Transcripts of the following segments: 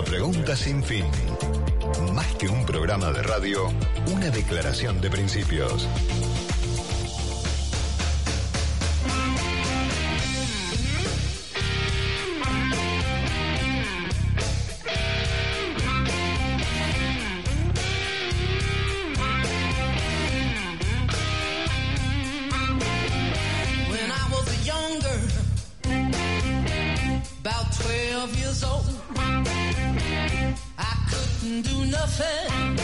La pregunta sin fin. Más que un programa de radio, una declaración de principios. Nothing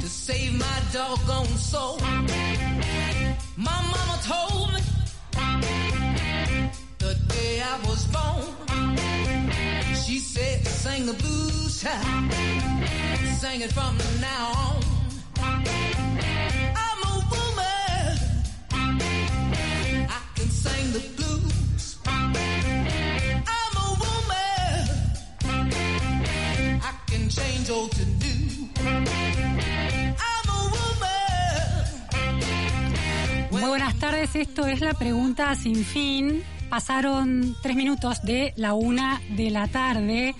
to save my doggone soul. My mama told me the day I was born, she said, sing the blues child, sing it from now on. I'm a woman. I can sing the change to. Muy buenas tardes, esto es la pregunta sin fin. Pasaron tres minutos de la una de la tarde.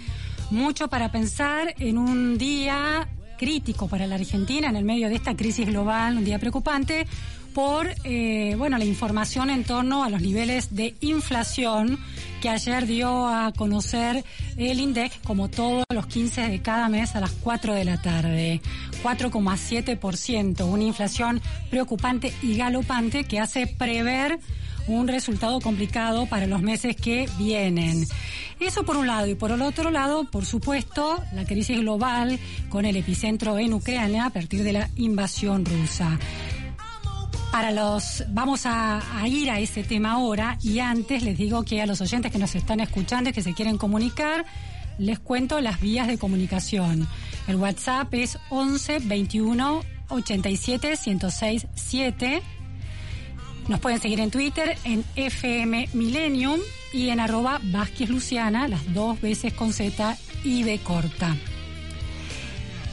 Mucho para pensar en un día crítico para la Argentina en el medio de esta crisis global, un día preocupante por eh, bueno la información en torno a los niveles de inflación que ayer dio a conocer el INDEC como todos los 15 de cada mes a las 4 de la tarde. 4,7%, una inflación preocupante y galopante que hace prever un resultado complicado para los meses que vienen. Eso por un lado y por el otro lado, por supuesto, la crisis global con el epicentro en Ucrania a partir de la invasión rusa. Para los, vamos a, ir a ese tema ahora y antes les digo que a los oyentes que nos están escuchando y que se quieren comunicar, les cuento las vías de comunicación. El WhatsApp es 11 21 87 106 7. Nos pueden seguir en Twitter en FM Millennium y en arroba Vázquez Luciana, las dos veces con Z y B corta.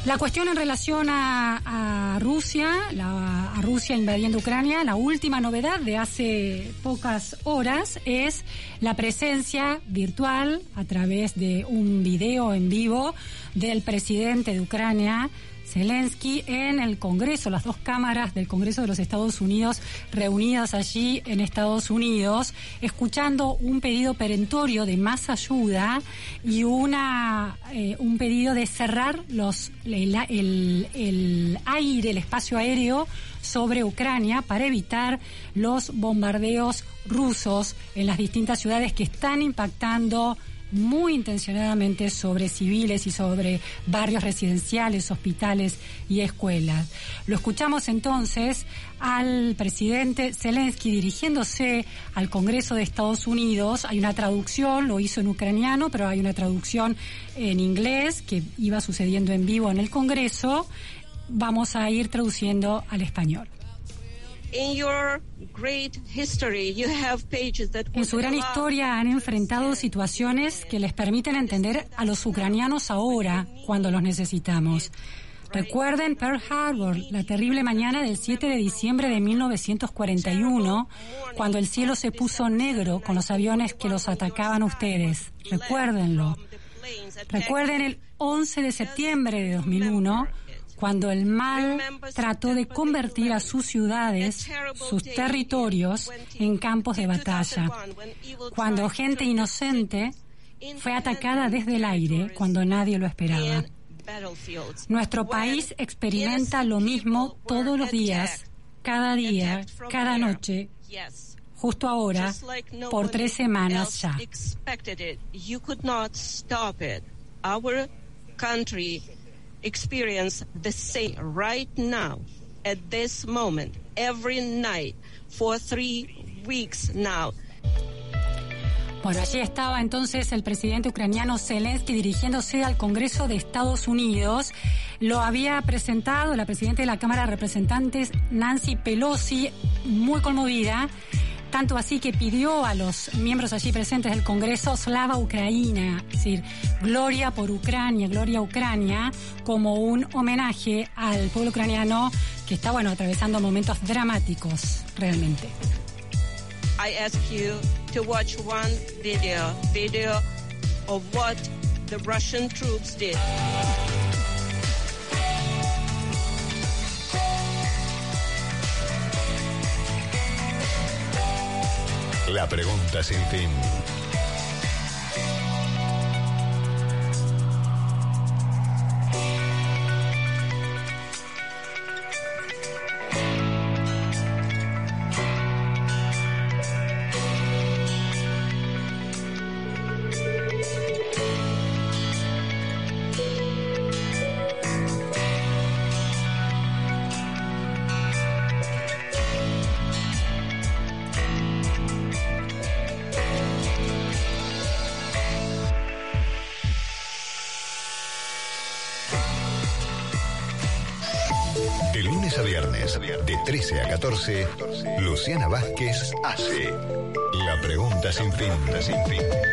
La cuestión en relación a, Rusia, la, a Rusia invadiendo Ucrania, la última novedad de hace pocas horas es la presencia virtual a través de un video en vivo del presidente de Ucrania, Zelensky en el Congreso, las dos cámaras del Congreso de los Estados Unidos reunidas allí en Estados Unidos, escuchando un pedido perentorio de más ayuda y una eh, un pedido de cerrar los el, el, el aire, el espacio aéreo sobre Ucrania para evitar los bombardeos rusos en las distintas ciudades que están impactando muy intencionadamente sobre civiles y sobre barrios residenciales, hospitales y escuelas. Lo escuchamos entonces al presidente Zelensky dirigiéndose al Congreso de Estados Unidos. Hay una traducción, lo hizo en ucraniano, pero hay una traducción en inglés que iba sucediendo en vivo en el Congreso. Vamos a ir traduciendo al español. En su gran historia han enfrentado situaciones que les permiten entender a los ucranianos ahora cuando los necesitamos. Recuerden Pearl Harbor, la terrible mañana del 7 de diciembre de 1941, cuando el cielo se puso negro con los aviones que los atacaban ustedes. Recuérdenlo. Recuerden el 11 de septiembre de 2001, cuando el mal trató de convertir a sus ciudades, sus territorios, en campos de batalla, cuando gente inocente fue atacada desde el aire cuando nadie lo esperaba. Nuestro país experimenta lo mismo todos los días, cada día, cada noche, justo ahora, por tres semanas ya experience the same right now, at this moment, every night, for three weeks now. Bueno, allí estaba entonces el presidente ucraniano Zelensky dirigiéndose al Congreso de Estados Unidos. Lo había presentado la presidenta de la Cámara de Representantes, Nancy Pelosi, muy conmovida tanto así que pidió a los miembros allí presentes del Congreso Slava Ucrania, es decir, Gloria por Ucrania, Gloria Ucrania, como un homenaje al pueblo ucraniano que está, bueno, atravesando momentos dramáticos, realmente. La pregunta sin fin. 14, Luciana Vázquez hace la pregunta sin fin. Sin fin.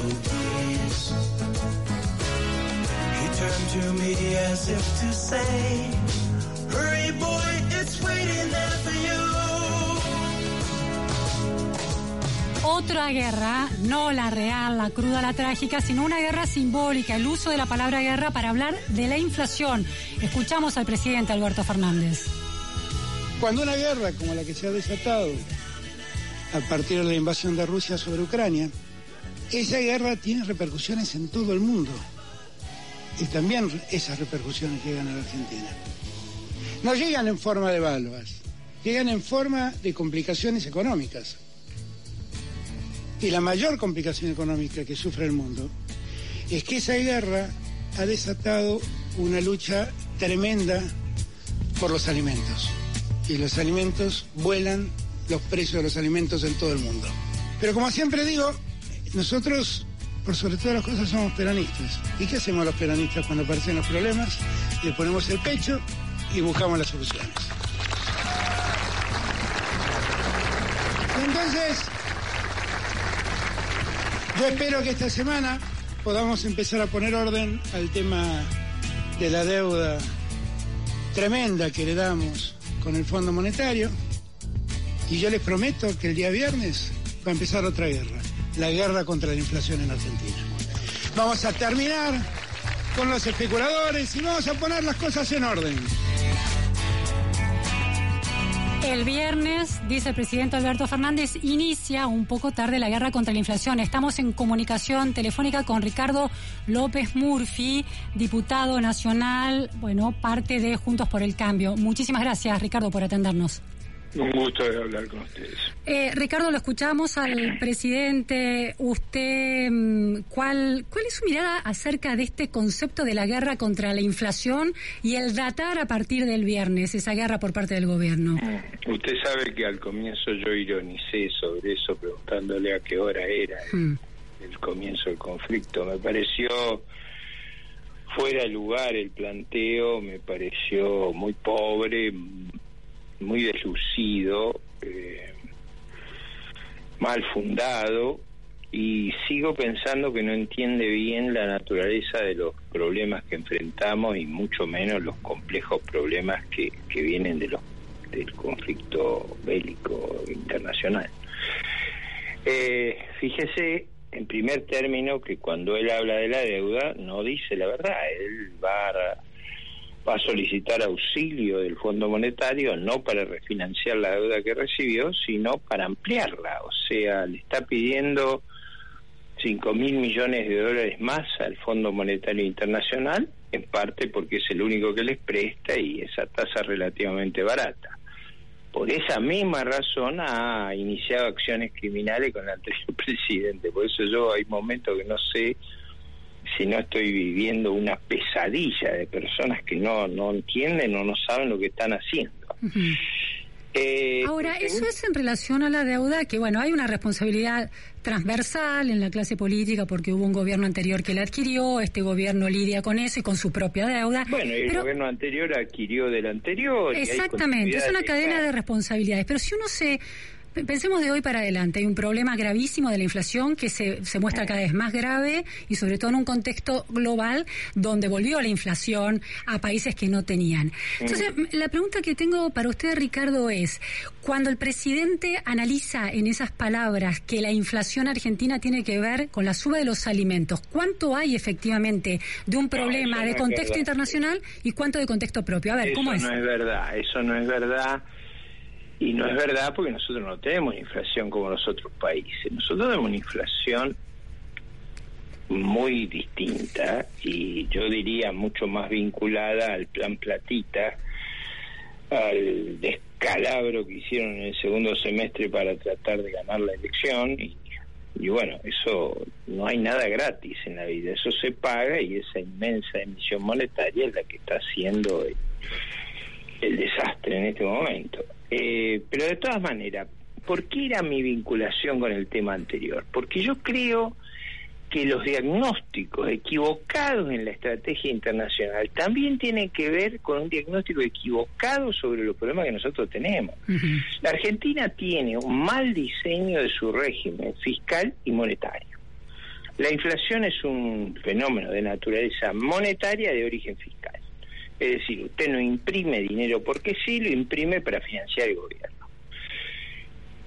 Turned to me as if to say, Hurry, boy, it's waiting there for you. Otra guerra, no la real, la cruda, la trágica, sino una guerra simbólica, el uso de la palabra guerra para hablar de la inflación. Escuchamos al presidente Alberto Fernández. Cuando una guerra como la que se ha desatado a partir de la invasión de Rusia sobre Ucrania, esa guerra tiene repercusiones en todo el mundo. Y también esas repercusiones llegan a la Argentina. No llegan en forma de balvas, llegan en forma de complicaciones económicas. Y la mayor complicación económica que sufre el mundo es que esa guerra ha desatado una lucha tremenda por los alimentos y los alimentos vuelan los precios de los alimentos en todo el mundo. Pero como siempre digo, nosotros por sobre todas las cosas somos peronistas. ¿Y qué hacemos los peronistas cuando aparecen los problemas? Le ponemos el pecho y buscamos las soluciones. Entonces, yo espero que esta semana podamos empezar a poner orden al tema de la deuda tremenda que le damos con el Fondo Monetario y yo les prometo que el día viernes va a empezar otra guerra, la guerra contra la inflación en Argentina. Vamos a terminar con los especuladores y vamos a poner las cosas en orden. El viernes, dice el presidente Alberto Fernández, inicia un poco tarde la guerra contra la inflación. Estamos en comunicación telefónica con Ricardo López Murphy, diputado nacional, bueno, parte de Juntos por el Cambio. Muchísimas gracias, Ricardo, por atendernos. Un gusto de hablar con ustedes. Eh, Ricardo, lo escuchamos al presidente. Usted, mm, ¿cuál, ¿cuál es su mirada acerca de este concepto de la guerra contra la inflación y el datar a partir del viernes esa guerra por parte del gobierno? Usted sabe que al comienzo yo ironicé sobre eso preguntándole a qué hora era el, Mm. el comienzo del conflicto. Me pareció fuera de lugar el planteo, me pareció muy pobre, muy deslucido, eh, mal fundado y sigo pensando que no entiende bien la naturaleza de los problemas que enfrentamos y mucho menos los complejos problemas que, que vienen de los del conflicto bélico internacional. Eh, fíjese, en primer término, que cuando él habla de la deuda, no dice la verdad. Él va a, va a solicitar auxilio del Fondo Monetario, no para refinanciar la deuda que recibió, sino para ampliarla. O sea, le está pidiendo 5 mil millones de dólares más al Fondo Monetario Internacional, en parte porque es el único que les presta y esa tasa relativamente barata por esa misma razón ha iniciado acciones criminales con el anterior presidente. Por eso yo hay momentos que no sé si no estoy viviendo una pesadilla de personas que no, no entienden o no saben lo que están haciendo. Eh, Ahora, eso es en relación a la deuda, que bueno, hay una responsabilidad transversal en la clase política porque hubo un gobierno anterior que la adquirió, este gobierno lidia con eso y con su propia deuda. Bueno, y el gobierno anterior adquirió del anterior. Exactamente, es una cadena de responsabilidades. Pero si uno se Pensemos de hoy para adelante. Hay un problema gravísimo de la inflación que se, se muestra cada vez más grave y sobre todo en un contexto global donde volvió la inflación a países que no tenían. Entonces, la pregunta que tengo para usted, Ricardo, es, cuando el presidente analiza en esas palabras que la inflación argentina tiene que ver con la suba de los alimentos, ¿cuánto hay efectivamente de un problema de contexto internacional y cuánto de contexto propio? A ver, ¿cómo es? Eso no es verdad, eso no es verdad. Y no es verdad porque nosotros no tenemos inflación como los otros países. Nosotros tenemos una inflación muy distinta y yo diría mucho más vinculada al plan platita, al descalabro que hicieron en el segundo semestre para tratar de ganar la elección y, y bueno, eso no hay nada gratis en la vida, eso se paga y esa inmensa emisión monetaria es la que está haciendo el, el desastre en este momento. Eh, pero de todas maneras, ¿por qué era mi vinculación con el tema anterior? Porque yo creo que los diagnósticos equivocados en la estrategia internacional también tienen que ver con un diagnóstico equivocado sobre los problemas que nosotros tenemos. La Argentina tiene un mal diseño de su régimen fiscal y monetario. La inflación es un fenómeno de naturaleza monetaria de origen fiscal. Es decir, usted no imprime dinero porque sí, lo imprime para financiar el gobierno.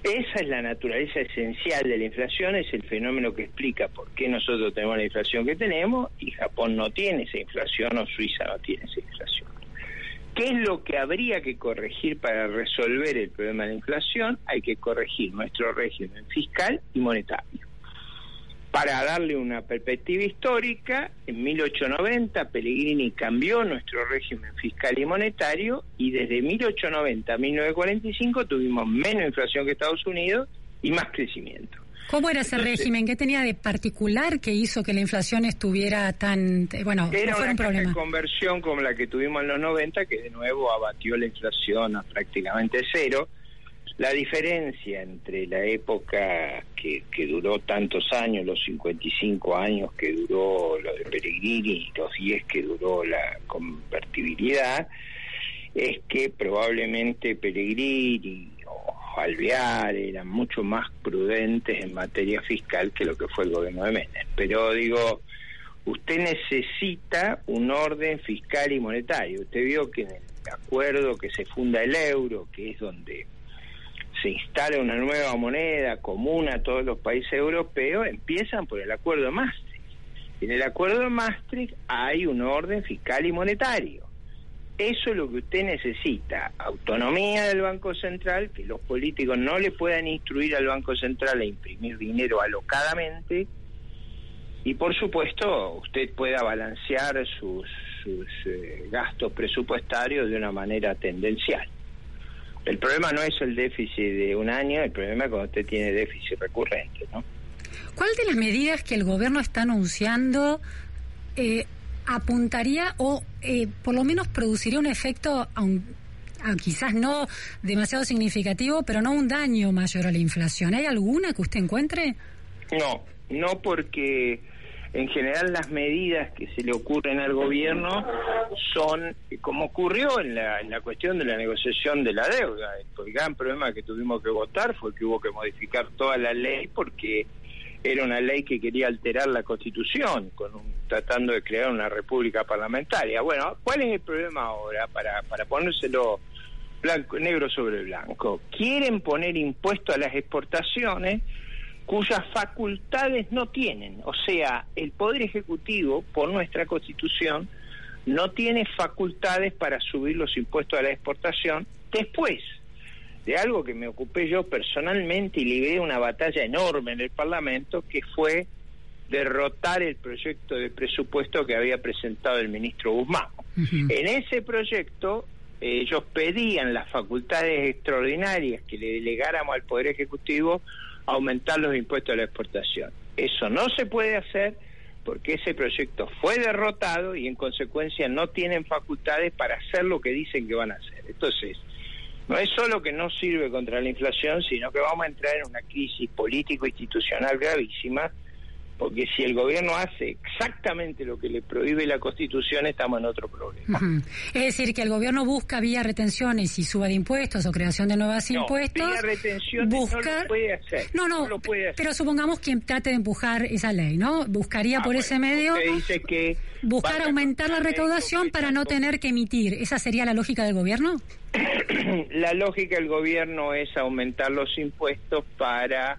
Esa es la naturaleza esencial de la inflación, es el fenómeno que explica por qué nosotros tenemos la inflación que tenemos y Japón no tiene esa inflación o Suiza no tiene esa inflación. ¿Qué es lo que habría que corregir para resolver el problema de la inflación? Hay que corregir nuestro régimen fiscal y monetario. Para darle una perspectiva histórica, en 1890 Pellegrini cambió nuestro régimen fiscal y monetario y desde 1890 a 1945 tuvimos menos inflación que Estados Unidos y más crecimiento. ¿Cómo era ese régimen? ¿Qué tenía de particular que hizo que la inflación estuviera tan... Bueno, era no una un problema? conversión como la que tuvimos en los 90, que de nuevo abatió la inflación a prácticamente cero la diferencia entre la época que, que, duró tantos años, los 55 años que duró lo de Pellegrini y los 10 que duró la convertibilidad, es que probablemente Pellegrini o Alvear eran mucho más prudentes en materia fiscal que lo que fue el gobierno de Menem. Pero digo, usted necesita un orden fiscal y monetario. Usted vio que en el acuerdo que se funda el euro, que es donde se instala una nueva moneda común a todos los países europeos, empiezan por el acuerdo de Maastricht. En el acuerdo de Maastricht hay un orden fiscal y monetario. Eso es lo que usted necesita, autonomía del Banco Central, que los políticos no le puedan instruir al Banco Central a imprimir dinero alocadamente, y por supuesto usted pueda balancear sus, eh, gastos presupuestarios de una manera tendencial. El problema no es el déficit de un año, el problema es cuando usted tiene déficit recurrente, ¿no? ¿Cuál de las medidas que el gobierno está anunciando eh, apuntaría o eh, por lo menos produciría un efecto, aun, quizás no demasiado significativo, pero no un daño mayor a la inflación? ¿Hay alguna que usted encuentre? No, no porque en general las medidas que se le ocurren al gobierno son, como ocurrió en la, en la cuestión de la negociación de la deuda. El gran problema que tuvimos que votar fue que hubo que modificar toda la ley porque era una ley que quería alterar la Constitución, con un- tratando de crear una república parlamentaria. Bueno, ¿cuál es el problema ahora para, para ponérselo blanco, negro sobre blanco? Quieren poner impuesto a las exportaciones cuyas facultades no tienen. O sea, el Poder Ejecutivo, por nuestra Constitución, no tiene facultades para subir los impuestos a la exportación después de algo que me ocupé yo personalmente y libré una batalla enorme en el Parlamento, que fue derrotar el proyecto de presupuesto que había presentado el ministro Guzmán. En ese proyecto eh, ellos pedían las facultades extraordinarias que le delegáramos al Poder Ejecutivo aumentar los impuestos a la exportación. Eso no se puede hacer porque ese proyecto fue derrotado y en consecuencia no tienen facultades para hacer lo que dicen que van a hacer. Entonces, no es solo que no sirve contra la inflación, sino que vamos a entrar en una crisis político-institucional gravísima, porque si el gobierno hace exactamente lo que le prohíbe la Constitución, estamos en otro problema. Es decir, que el gobierno busca vía retenciones y suba de impuestos o creación de nuevos No, impuestos. vía retenciones no buscar... lo puede hacer. No, no, no lo puede hacer. pero supongamos quien trate de empujar esa ley, ¿no? Buscaría Ah, por bueno, ese medio dice que buscar aumentar la recaudación para no tener que emitir. ¿Esa sería la lógica del gobierno? la lógica del gobierno es aumentar los impuestos para,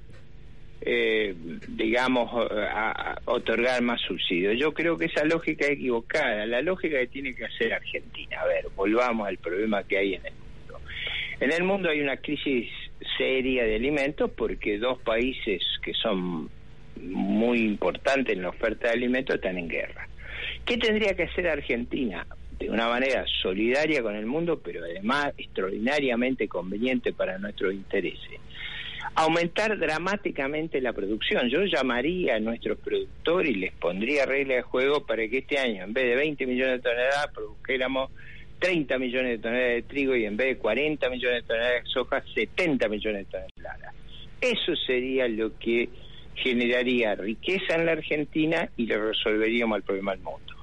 eh, digamos, a- a otorgar más subsidios. Yo creo que esa lógica es equivocada. La lógica que tiene que hacer Argentina. A ver, volvamos al problema que hay en el mundo. En el mundo hay una crisis seria de alimentos porque dos países que son muy importantes en la oferta de alimentos están en guerra. ¿Qué tendría que hacer Argentina? De una manera solidaria con el mundo, pero además extraordinariamente conveniente para nuestros intereses. Aumentar dramáticamente la producción. Yo llamaría a nuestros productores y les pondría reglas de juego para que este año, en vez de 20 millones de toneladas, produjéramos 30 millones de toneladas de trigo y en vez de 40 millones de toneladas de soja, 70 millones de toneladas. Eso sería lo que generaría riqueza en la Argentina y le resolveríamos el problema al mundo.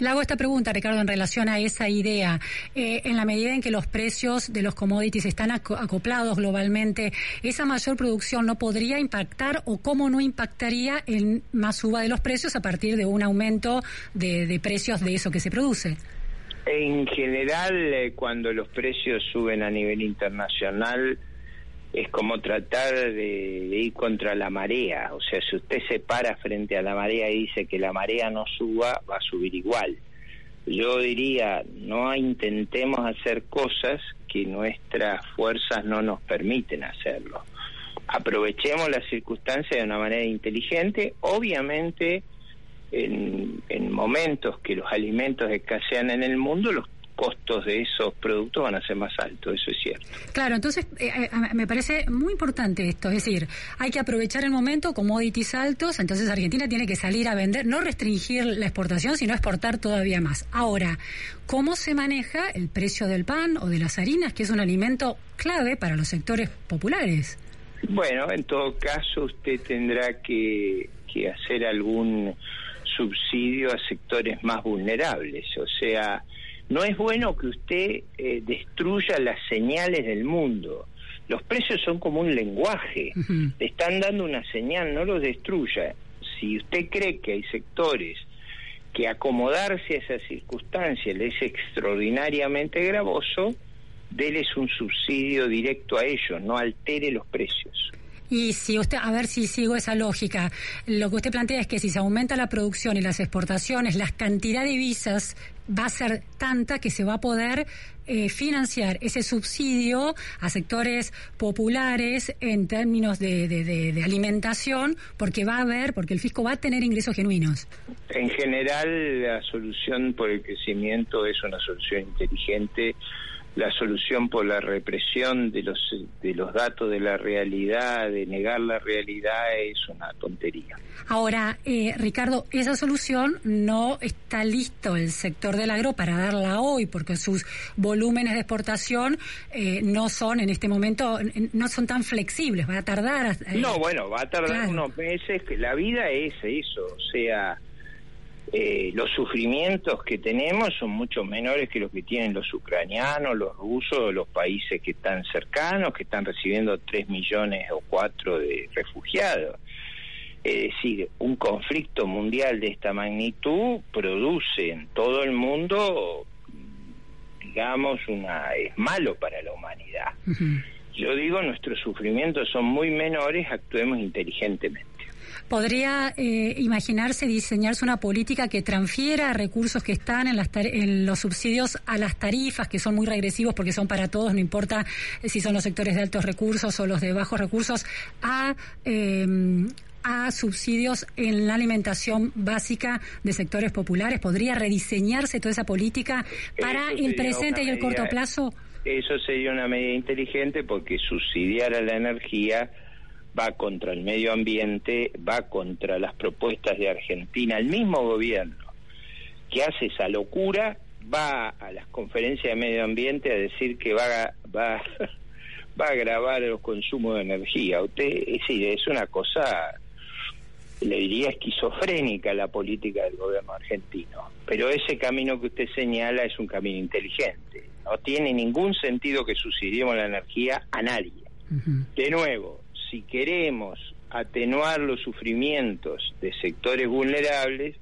Le hago esta pregunta, Ricardo, en relación a esa idea. Eh, en la medida en que los precios de los commodities están aco- acoplados globalmente, ¿esa mayor producción no podría impactar o cómo no impactaría en más suba de los precios a partir de un aumento de, de precios de eso que se produce? En general, eh, cuando los precios suben a nivel internacional, es como tratar de, ir contra la marea. O sea, si usted se para frente a la marea y dice que la marea no suba, va a subir igual. Yo diría, no intentemos hacer cosas que nuestras fuerzas no nos permiten hacerlo. Aprovechemos las circunstancias de una manera inteligente. Obviamente, en, en momentos que los alimentos escasean en el mundo, los costos de esos productos van a ser más altos, eso es cierto. Claro, entonces eh, eh, me parece muy importante esto, es decir, hay que aprovechar el momento, commodities altos, entonces Argentina tiene que salir a vender, no restringir la exportación, sino exportar todavía más. Ahora, ¿cómo se maneja el precio del pan o de las harinas, que es un alimento clave para los sectores populares? Bueno, en todo caso usted tendrá que, que hacer algún subsidio a sectores más vulnerables, o sea, no es bueno que usted eh, destruya las señales del mundo. Los precios son como un lenguaje, le están dando una señal, no los destruya. Si usted cree que hay sectores que acomodarse a esa circunstancia le es extraordinariamente gravoso, déles un subsidio directo a ellos, no altere los precios. Y si usted, a ver si sigo esa lógica, lo que usted plantea es que si se aumenta la producción y las exportaciones, la cantidad de visas va a ser tanta que se va a poder eh, financiar ese subsidio a sectores populares en términos de, de- de- de alimentación, porque va a haber, porque el fisco va a tener ingresos genuinos. En general, la solución por el crecimiento es una solución inteligente. La solución por la represión de los de los datos de la realidad, de negar la realidad, es una tontería. Ahora, eh, Ricardo, esa solución no está listo el sector del agro para darla hoy, porque sus volúmenes de exportación eh, no son en este momento, no son tan flexibles, va a tardar. eh, No, bueno, va a tardar Claro. unos meses. Que la vida es eso, o sea, eh, los sufrimientos que tenemos son mucho menores que los que tienen los ucranianos, los rusos, los países que están cercanos, que están recibiendo 3 millones o 4 de refugiados. Es decir, un conflicto mundial de esta magnitud produce en todo el mundo, digamos, una es malo para la humanidad. Yo digo, nuestros sufrimientos son muy menores, actuemos inteligentemente. ¿Podría eh, imaginarse diseñarse una política que transfiera recursos que están en, las en los subsidios a las tarifas, que son muy regresivos porque son para todos, no importa eh, si son los sectores de altos recursos o los de bajos recursos, a... eh, a subsidios en la alimentación básica de sectores populares? ¿Podría rediseñarse toda esa política para el presente y el corto plazo? Eso sería una medida inteligente porque subsidiar a la energía va contra el medio ambiente, va contra las propuestas de Argentina. El mismo gobierno que hace esa locura va a las conferencias de medio ambiente a decir que va a, va, va a agravar los consumos de energía. Usted, es decir, es una cosa, le diría esquizofrénica la política del gobierno argentino. Pero ese camino que usted señala es un camino inteligente. No tiene ningún sentido que subsidiemos la energía a nadie. De nuevo, si queremos atenuar los sufrimientos de sectores vulnerables,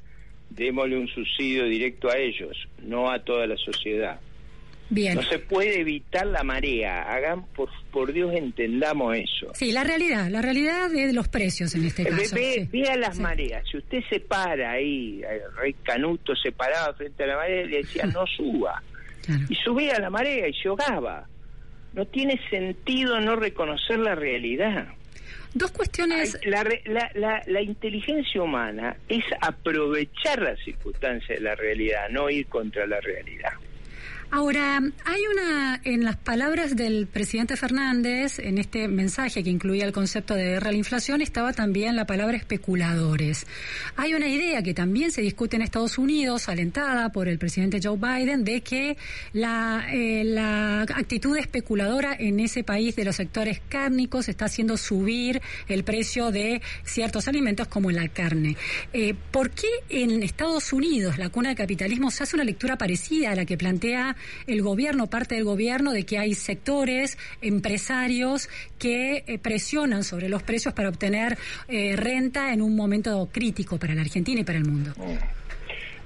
démosle un subsidio directo a ellos, no a toda la sociedad. Bien. No se puede evitar la marea. Hagan, por, por Dios, entendamos eso. Sí, la realidad, la realidad de los precios en este Ve, caso. ve- sí. vea las Sí. mareas. Si usted se para ahí, el rey Canuto se paraba frente a la marea y le decía no suba. Claro. Y subía a la marea y se ahogaba. No tiene sentido no reconocer la realidad. Dos cuestiones. La, la, la inteligencia humana es aprovechar las circunstancias de la realidad, no ir contra la realidad. Ahora, hay una, en las palabras del presidente Fernández, en este mensaje que incluía el concepto de guerra inflación, estaba también la palabra especuladores. Hay una idea que también se discute en Estados Unidos, alentada por el presidente Joe Biden, de que la, eh, la actitud especuladora en ese país de los sectores cárnicos está haciendo subir el precio de ciertos alimentos como la carne. Eh, ¿Por qué en Estados Unidos, la cuna del capitalismo, se hace una lectura parecida a la que plantea el gobierno, parte del gobierno, de que hay sectores, empresarios que eh, presionan sobre los precios para obtener eh, renta en un momento crítico para la Argentina y para el mundo?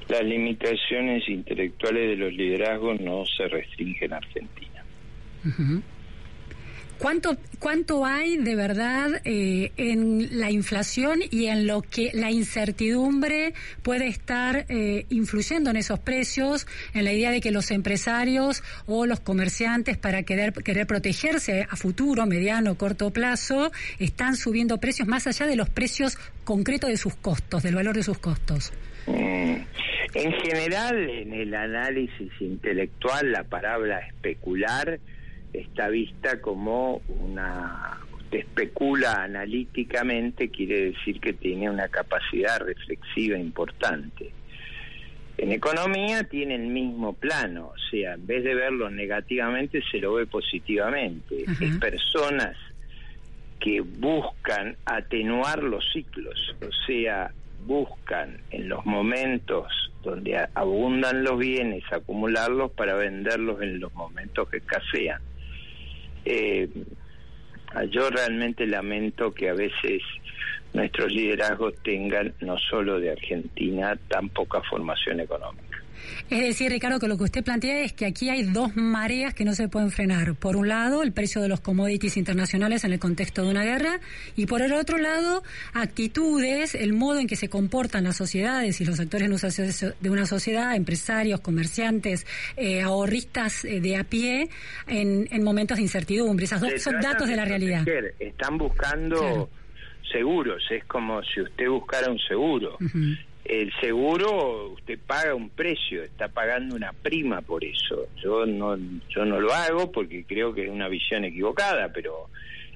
Las limitaciones intelectuales de los liderazgos no se restringen a Argentina. Ujú. ¿Cuánto, ¿Cuánto hay de verdad eh, en la inflación y en lo que la incertidumbre puede estar eh, influyendo en esos precios, en la idea de que los empresarios o los comerciantes para querer, querer protegerse a futuro, mediano, corto plazo, están subiendo precios más allá de los precios concretos de sus costos, del valor de sus costos? Mm. En general, en el análisis intelectual, la palabra especular está vista como una... Usted especula analíticamente, quiere decir que tiene una capacidad reflexiva importante. En economía tiene el mismo plano, o sea, en vez de verlo negativamente, se lo ve positivamente. Es personas que buscan atenuar los ciclos, o sea, buscan en los momentos donde abundan los bienes acumularlos para venderlos en los momentos que escasean. Eh, yo realmente lamento que a veces nuestros liderazgos tengan, no solo de Argentina, tan poca formación económica. Es decir, Ricardo, que lo que usted plantea es que aquí hay dos mareas que no se pueden frenar. Por un lado, el precio de los commodities internacionales en el contexto de una guerra y por el otro lado, actitudes, el modo en que se comportan las sociedades y los actores de una sociedad, empresarios, comerciantes, eh, ahorristas eh, de a pie en, en momentos de incertidumbre. Esas dos son datos de la realidad. Están buscando Claro. seguros, es como si usted buscara un seguro. El seguro, usted paga un precio, está pagando una prima por eso. Yo no, yo no lo hago porque creo que es una visión equivocada, pero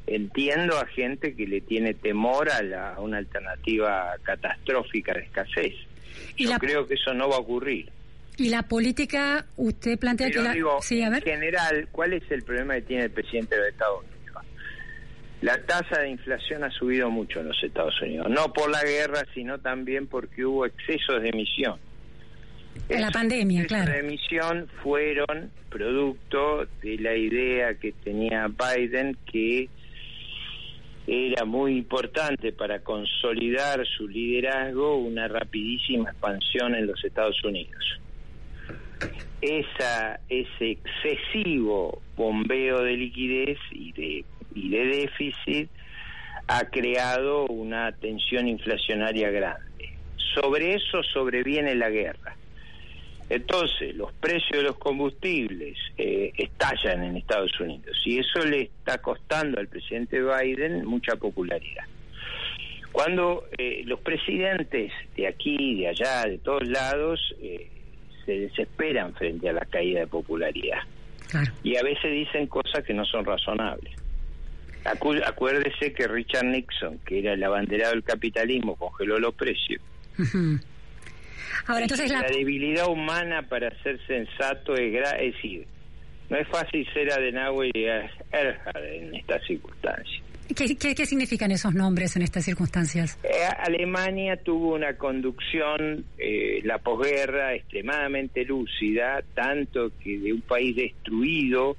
entiendo a gente que le tiene temor a, la- a una alternativa catastrófica de escasez. Y Yo la- creo que eso no va a ocurrir. Y la política, usted plantea Pero que la... digo, sí, a en general, ¿cuál es el problema que tiene el presidente de Estados Unidos? La tasa de inflación ha subido mucho en los Estados Unidos, no por la guerra, sino también porque hubo excesos de emisión. En la Esos pandemia, excesos claro. de emisión fueron producto de la idea que tenía Biden que era muy importante para consolidar su liderazgo una rapidísima expansión en los Estados Unidos. Esa, ese excesivo bombeo de liquidez y de, y de déficit ha creado una tensión inflacionaria grande. Sobre eso sobreviene la guerra. Entonces, los precios de los combustibles eh, estallan en Estados Unidos y eso le está costando al presidente Biden mucha popularidad. Cuando eh, los presidentes de aquí, de allá, de todos lados, eh, se desesperan frente a la caída de popularidad y a veces dicen cosas que no son razonables. Acu- acuérdese que Richard Nixon, que era el abanderado del capitalismo, congeló los precios. Ahora, entonces la... la, debilidad humana para ser sensato es, gra- es decir, no es fácil ser Adenauer y Erhard en estas circunstancias. ¿qué, qué, qué significan esos nombres en estas circunstancias? Eh, Alemania tuvo una conducción, eh, la posguerra, extremadamente lúcida, tanto que de un país destruido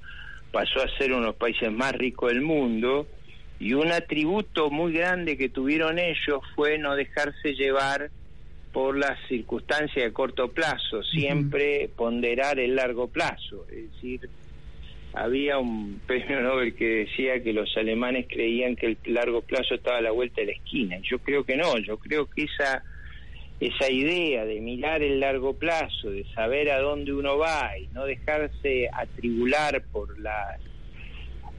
pasó a ser uno de los países más ricos del mundo, y un atributo muy grande que tuvieron ellos fue no dejarse llevar por las circunstancias de corto plazo, siempre ponderar el largo plazo, es decir, había un premio Nobel que decía que los alemanes creían que el largo plazo estaba a la vuelta de la esquina. Yo creo que no, yo creo que esa esa idea de mirar el largo plazo, de saber a dónde uno va y no dejarse atribular por las,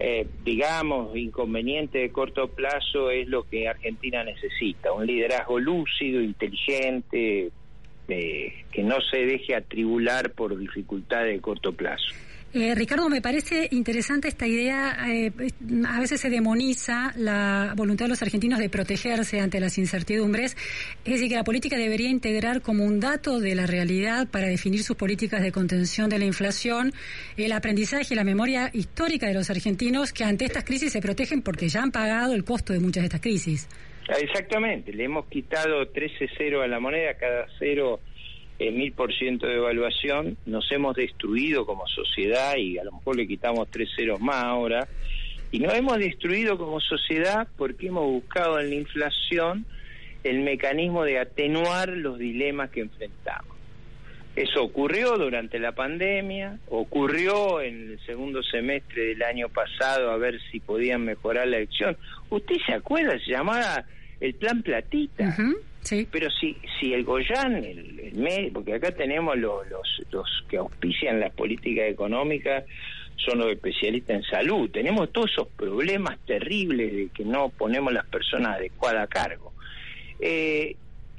eh, digamos, inconvenientes de corto plazo es lo que Argentina necesita. Un liderazgo lúcido, inteligente, eh, que no se deje atribular por dificultades de corto plazo. Eh, Ricardo, me parece interesante esta idea. eh, a veces se demoniza la voluntad de los argentinos de protegerse ante las incertidumbres. Es decir, que la política debería integrar como un dato de la realidad para definir sus políticas de contención de la inflación el aprendizaje y la memoria histórica de los argentinos que ante estas crisis se protegen porque ya han pagado el costo de muchas de estas crisis. Exactamente, le hemos quitado 13 cero a la moneda, cada cero mil por ciento de evaluación, nos hemos destruido como sociedad y a lo mejor le quitamos tres ceros más ahora, y nos hemos destruido como sociedad porque hemos buscado en la inflación el mecanismo de atenuar los dilemas que enfrentamos. Eso ocurrió durante la pandemia, ocurrió en el segundo semestre del año pasado a ver si podían mejorar la elección. ¿Usted se acuerda? Se llamaba el Plan Platita. Ujú, sí. Pero si, si el Goyan, el, el porque acá tenemos los, los, los que auspician las políticas económicas, son los especialistas en salud. Tenemos todos esos problemas terribles de que no ponemos las personas adecuadas a cargo. Eh,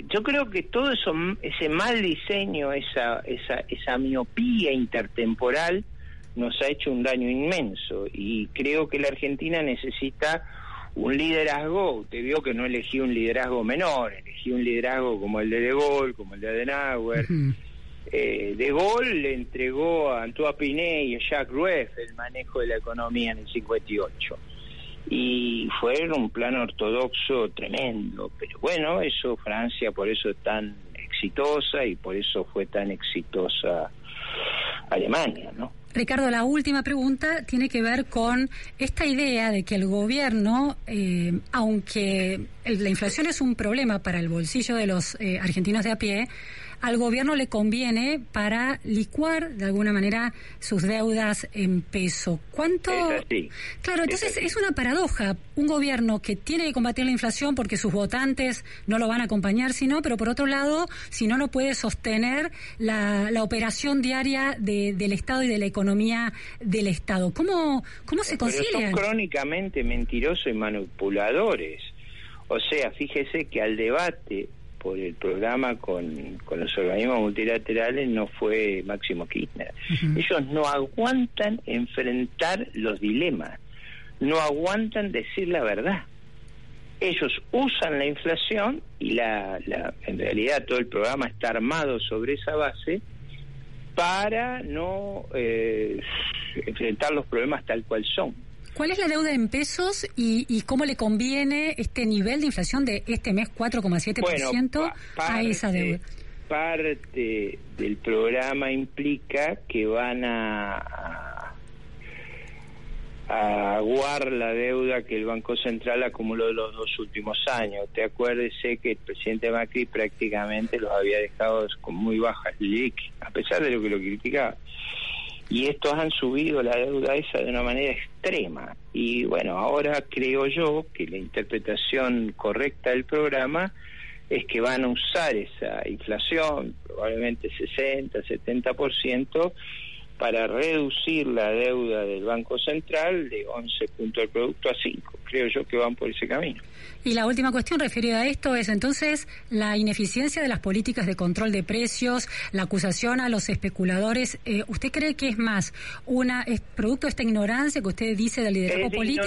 yo creo que todo eso, ese mal diseño, esa, esa, esa miopía intertemporal, nos ha hecho un daño inmenso y creo que la Argentina necesita un liderazgo, usted vio que no elegí un liderazgo menor, elegí un liderazgo como el de De Gaulle, como el de Adenauer. Ujú. Eh, de Gaulle le entregó a Antoine Pinet y a Jacques Rueff el manejo de la economía en el 58. Y fue un plan ortodoxo tremendo, pero bueno, eso Francia por eso es tan exitosa y por eso fue tan exitosa Alemania, ¿no? Ricardo, la última pregunta tiene que ver con esta idea de que el gobierno, eh, aunque la inflación es un problema para el bolsillo de los eh, argentinos de a pie, al gobierno le conviene para licuar de alguna manera sus deudas en peso. ¿Cuánto? Claro, Es entonces es una paradoja. Un gobierno que tiene que combatir la inflación porque sus votantes no lo van a acompañar, sino, pero por otro lado, si no, no puede sostener la, la operación diaria de- del Estado y de la economía del Estado. ¿Cómo, cómo se concilia? son crónicamente mentirosos y manipuladores. O sea, fíjese que al debate por el programa con, con los organismos multilaterales no fue Máximo Kirchner. Ellos no aguantan enfrentar los dilemas, no aguantan decir la verdad. Ellos usan la inflación y la, la, en realidad todo el programa está armado sobre esa base para no eh, enfrentar los problemas tal cual son. ¿Cuál es la deuda en pesos y, y cómo le conviene este nivel de inflación de este mes 4,7% pa- a esa deuda? parte del programa implica que van a aguar la deuda que el Banco Central acumuló los dos últimos años. Te acuérdese que el presidente Macri prácticamente los había dejado con muy bajas LIC, a pesar de lo que lo criticaba. Y estos han subido la deuda esa de una manera extrema. Y bueno, ahora creo yo que la interpretación correcta del programa es que van a usar esa inflación, probablemente 60, 70%, para reducir la deuda del Banco Central de 11 puntos del producto a 5. Creo yo que van por ese camino. Y la última cuestión referida a esto es entonces la ineficiencia de las políticas de control de precios, la acusación a los especuladores. Eh, ¿Usted cree que es más una es producto de esta ignorancia que usted dice del liderazgo político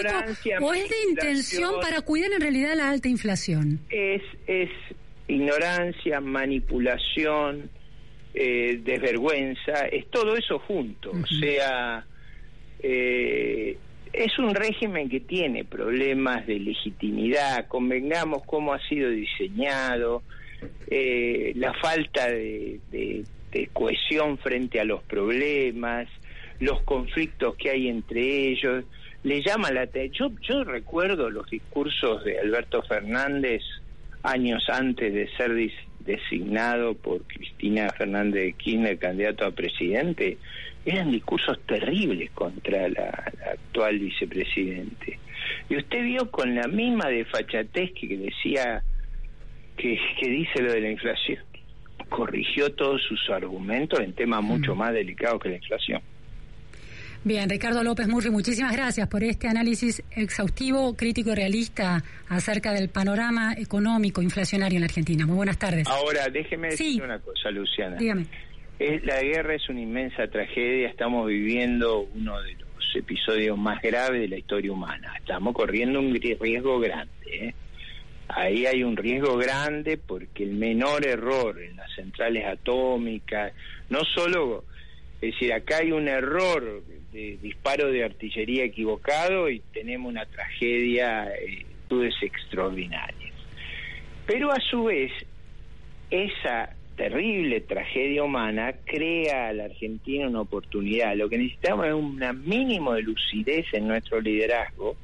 o es de intención para cuidar en realidad la alta inflación? Es, es ignorancia, manipulación, eh, desvergüenza, es todo eso junto. O sea, eh, es un régimen que tiene problemas de legitimidad, convengamos cómo ha sido diseñado, eh, la falta de, cohesión frente a los problemas, los conflictos que hay entre ellos. Le llama la atención. Yo, yo recuerdo los discursos de Alberto Fernández años antes de ser designado por Cristina Fernández de Kirchner candidato a presidente, eran discursos terribles contra la, actual vicepresidente. Y usted vio con la misma desfachatez que decía, que, que dice lo de la inflación, corrigió todos sus argumentos en temas mucho mm. más delicados que la inflación. Bien, Ricardo López Murri, muchísimas gracias por este análisis exhaustivo, crítico y realista acerca del panorama económico inflacionario en la Argentina. Muy buenas tardes. Ahora, déjeme decir una cosa, Luciana. Dígame. la guerra es una inmensa tragedia, estamos viviendo uno de los episodios más graves de la historia humana. Estamos corriendo un riesgo grande. ¿eh? Ahí hay un riesgo grande porque el menor error en las centrales atómicas, no solo, es decir, acá hay un error disparo de artillería equivocado y tenemos una tragedia eh, extraordinarias. Pero a su vez, esa terrible tragedia humana crea a la Argentina una oportunidad. Lo que necesitamos es un mínimo de lucidez en nuestro liderazgo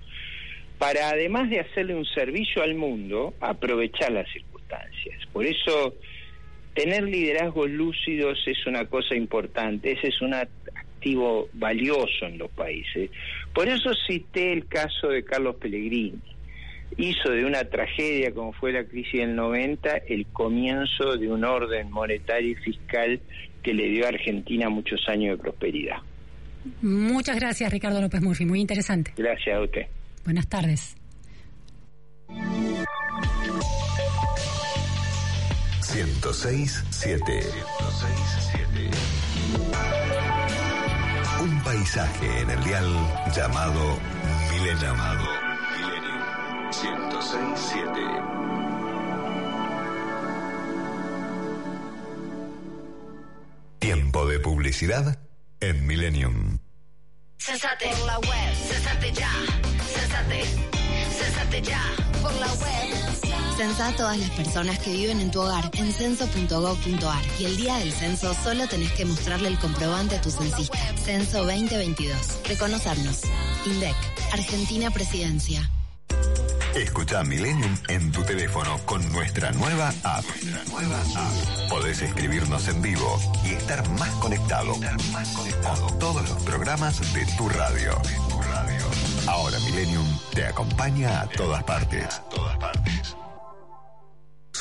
para, además de hacerle un servicio al mundo, aprovechar las circunstancias. Por eso, tener liderazgos lúcidos es una cosa importante. Esa es una valioso en los países. Por eso cité el caso de Carlos Pellegrini. Hizo de una tragedia como fue la crisis del 90 el comienzo de un orden monetario y fiscal que le dio a Argentina muchos años de prosperidad. Muchas gracias, Ricardo López Murphy. Muy interesante. Gracias a usted. Buenas tardes. 106 7 paisaje en el dial llamado Milenio. Llamado Millennium 1067. Tiempo de publicidad en Millennium. Césate por la web, césate ya, césate, césate ya por la web. Censa a todas las personas que viven en tu hogar en censo.gov.ar y el día del censo solo tenés que mostrarle el comprobante a tu censista. Censo 2022. Reconocernos. INDEC. Argentina Presidencia. Escucha Millennium en tu teléfono con nuestra nueva app. nueva app. Podés escribirnos en vivo y estar más conectado, estar más conectado con todos los programas de tu radio. De tu radio. Ahora Millennium te acompaña a todas partes. A todas partes.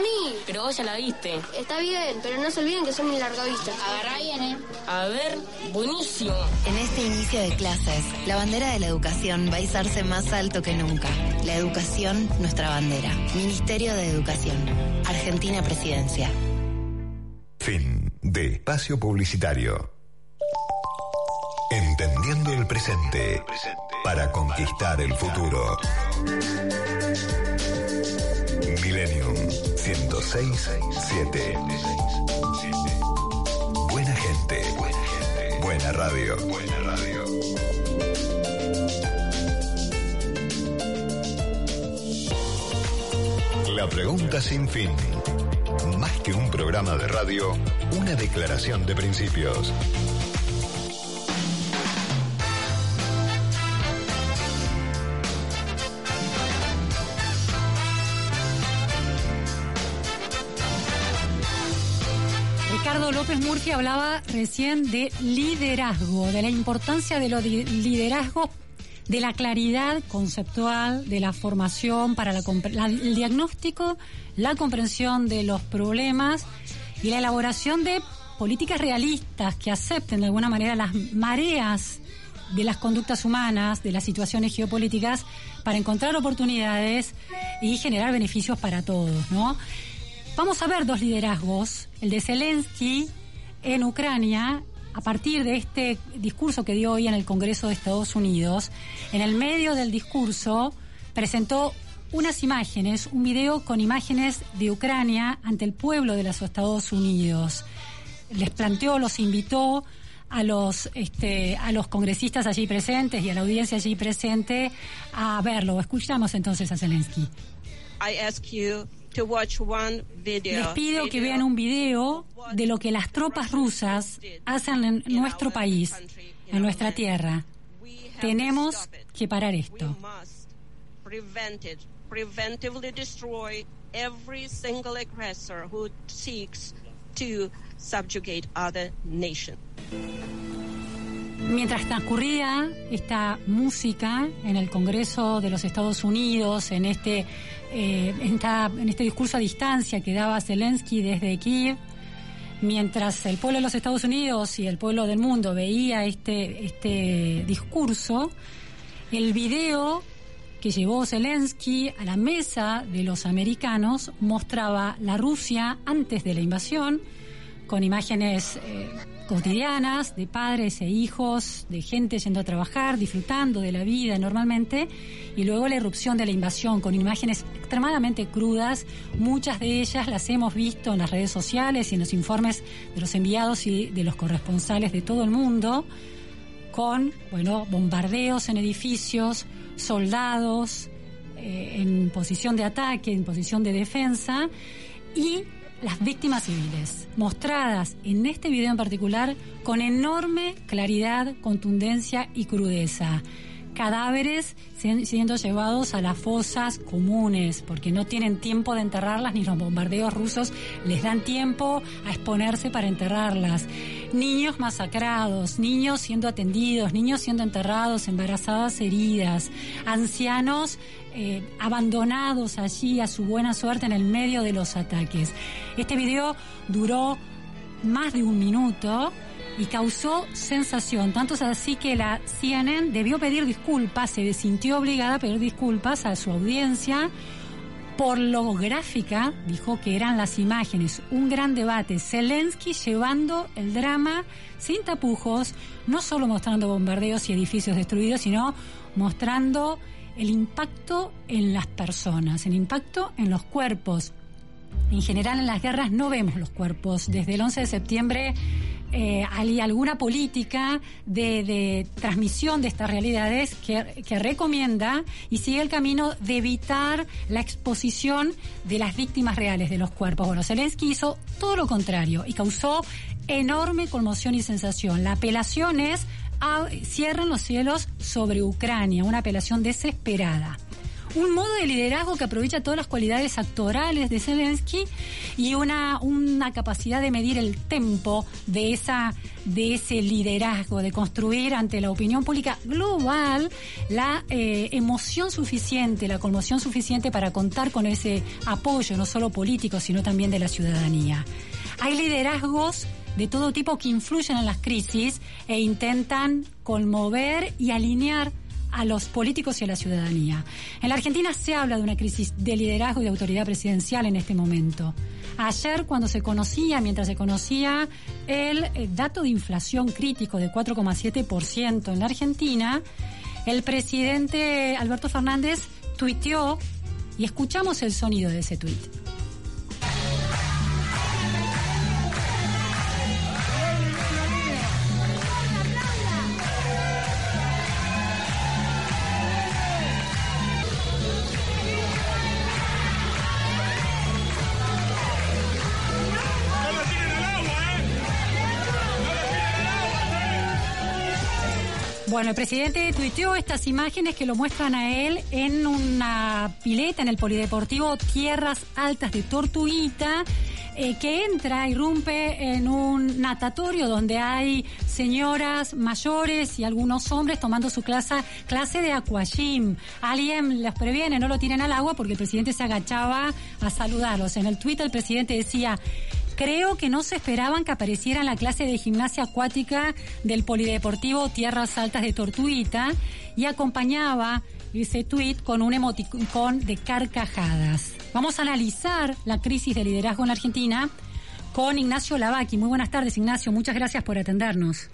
Mí. Pero vos ya la viste. Está bien, pero no se olviden que son mi larga vista. Agarra bien, ¿eh? A ver, buenísimo. En este inicio de clases, la bandera de la educación va a izarse más alto que nunca. La educación, nuestra bandera. Ministerio de Educación. Argentina Presidencia. Fin de espacio publicitario. Entendiendo el presente para conquistar el futuro. Millennium 1067. Buena gente. Buena radio. Buena radio. La pregunta sin fin. Más que un programa de radio, una declaración de principios. López Murphy hablaba recién de liderazgo, de la importancia de los liderazgos, de la claridad conceptual, de la formación para la la- el diagnóstico, la comprensión de los problemas y la elaboración de políticas realistas que acepten de alguna manera las mareas de las conductas humanas, de las situaciones geopolíticas, para encontrar oportunidades y generar beneficios para todos, ¿no? Vamos a ver dos liderazgos, el de Zelensky en Ucrania, a partir de este discurso que dio hoy en el Congreso de Estados Unidos. En el medio del discurso presentó unas imágenes, un video con imágenes de Ucrania ante el pueblo de los Estados Unidos. Les planteó, los invitó a los este, a los congresistas allí presentes y a la audiencia allí presente a verlo. Escuchamos entonces a Zelensky. I ask you to watch one video. Les pido que vean un video de lo que las tropas rusas hacen en nuestro país, en nuestra tierra. Tenemos que parar esto. must prevent it, preventively destroy every single aggressor who seeks to subjugate other nations. Mientras transcurría esta música en el Congreso de los Estados Unidos, en este, eh, en en este discurso a distancia que daba Zelensky desde Kiev, mientras el pueblo de los Estados Unidos y el pueblo del mundo veía este, este discurso, el video que llevó Zelensky a la mesa de los americanos mostraba la Rusia antes de la invasión, con imágenes eh, cotidianas de padres e hijos, de gente yendo a trabajar, disfrutando de la vida normalmente, y luego la irrupción de la invasión con imágenes extremadamente crudas, muchas de ellas las hemos visto en las redes sociales y en los informes de los enviados y de los corresponsales de todo el mundo, con, bueno, bombardeos en edificios, soldados eh, en posición de ataque, en posición de defensa, y las víctimas civiles, mostradas en este video en particular con enorme claridad, contundencia y crudeza. Cadáveres sien- siendo llevados a las fosas comunes, porque no tienen tiempo de enterrarlas, ni los bombardeos rusos les dan tiempo a exponerse para enterrarlas. Niños masacrados, niños siendo atendidos, niños siendo enterrados, embarazadas heridas, ancianos eh, abandonados allí a su buena suerte en el medio de los ataques. Este video duró más de un minuto y causó sensación. Tanto es así que la CNN debió pedir disculpas, se sintió obligada a pedir disculpas a su audiencia por lo gráfica, dijo que eran las imágenes, un gran debate. Zelensky llevando el drama sin tapujos, no solo mostrando bombardeos y edificios destruidos, sino mostrando el impacto en las personas, el impacto en los cuerpos. En general en las guerras no vemos los cuerpos. Desde el 11 de septiembre eh, hay alguna política de, de transmisión de estas realidades que, que recomienda y sigue el camino de evitar la exposición de las víctimas reales de los cuerpos. Bueno, Zelensky hizo todo lo contrario y causó enorme conmoción y sensación. La apelación es a, cierren los cielos sobre Ucrania, una apelación desesperada. Un modo de liderazgo que aprovecha todas las cualidades actorales de Zelensky y una, una capacidad de medir el tempo de esa de ese liderazgo, de construir ante la opinión pública global la eh, emoción suficiente, la conmoción suficiente para contar con ese apoyo, no solo político, sino también de la ciudadanía. Hay liderazgos de todo tipo que influyen en las crisis e intentan conmover y alinear a los políticos y a la ciudadanía. En la Argentina se habla de una crisis de liderazgo y de autoridad presidencial en este momento. Ayer, cuando se conocía, mientras se conocía el eh, dato de inflación crítico de 4,7% en la Argentina, el presidente Alberto Fernández tuiteó y escuchamos el sonido de ese tuit. Bueno, el presidente tuiteó estas imágenes que lo muestran a él en una pileta en el Polideportivo Tierras Altas de Tortuguita. eh, que entra, irrumpe en un natatorio donde hay señoras mayores y algunos hombres tomando su clase, clase de aquagym. Alguien les previene, no lo tiren al agua porque el presidente se agachaba a saludarlos. En el tuit el presidente decía, Creo que no se esperaban que apareciera en la clase de gimnasia acuática del Polideportivo Tierras Altas de Tortuguita y acompañaba ese tuit con un emoticón de carcajadas. Vamos a analizar la crisis de liderazgo en Argentina con Ignacio Lavaki. Muy buenas tardes, Ignacio. Muchas gracias por atendernos.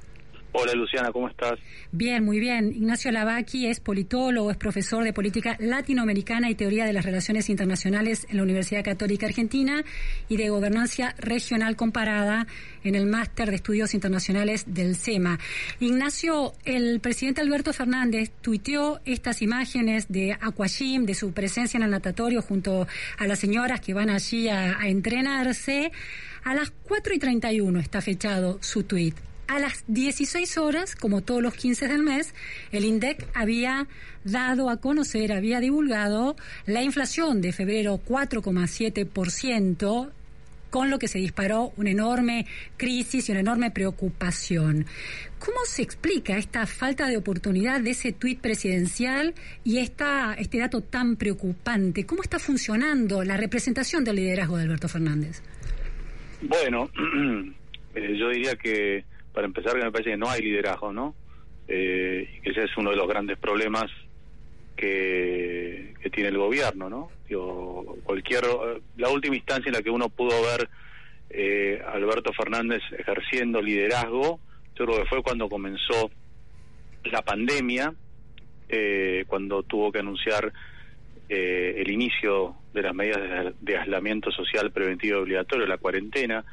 Hola Luciana, ¿cómo estás? Bien, muy bien. Ignacio Lavaki es politólogo, es profesor de política latinoamericana y teoría de las relaciones internacionales en la Universidad Católica Argentina y de gobernanza regional comparada en el máster de estudios internacionales del SEMA. Ignacio, el presidente Alberto Fernández tuiteó estas imágenes de Aquagym, de su presencia en el natatorio junto a las señoras que van allí a, a entrenarse. A las 4 y 31 está fechado su tuit. A las 16 horas, como todos los 15 del mes, el INDEC había dado a conocer, había divulgado la inflación de febrero 4,7%, con lo que se disparó una enorme crisis y una enorme preocupación. ¿Cómo se explica esta falta de oportunidad de ese tuit presidencial y esta, este dato tan preocupante? ¿Cómo está funcionando la representación del liderazgo de Alberto Fernández? Bueno, eh, yo diría que para empezar que me parece que no hay liderazgo, ¿no? Eh, que ese es uno de los grandes problemas que, tiene el gobierno, ¿no? Digo, cualquier la última instancia en la que uno pudo ver eh, Alberto Fernández ejerciendo liderazgo, yo creo que fue cuando comenzó la pandemia, eh, cuando tuvo que anunciar eh, el inicio de las medidas de, de aislamiento social preventivo y obligatorio, la cuarentena,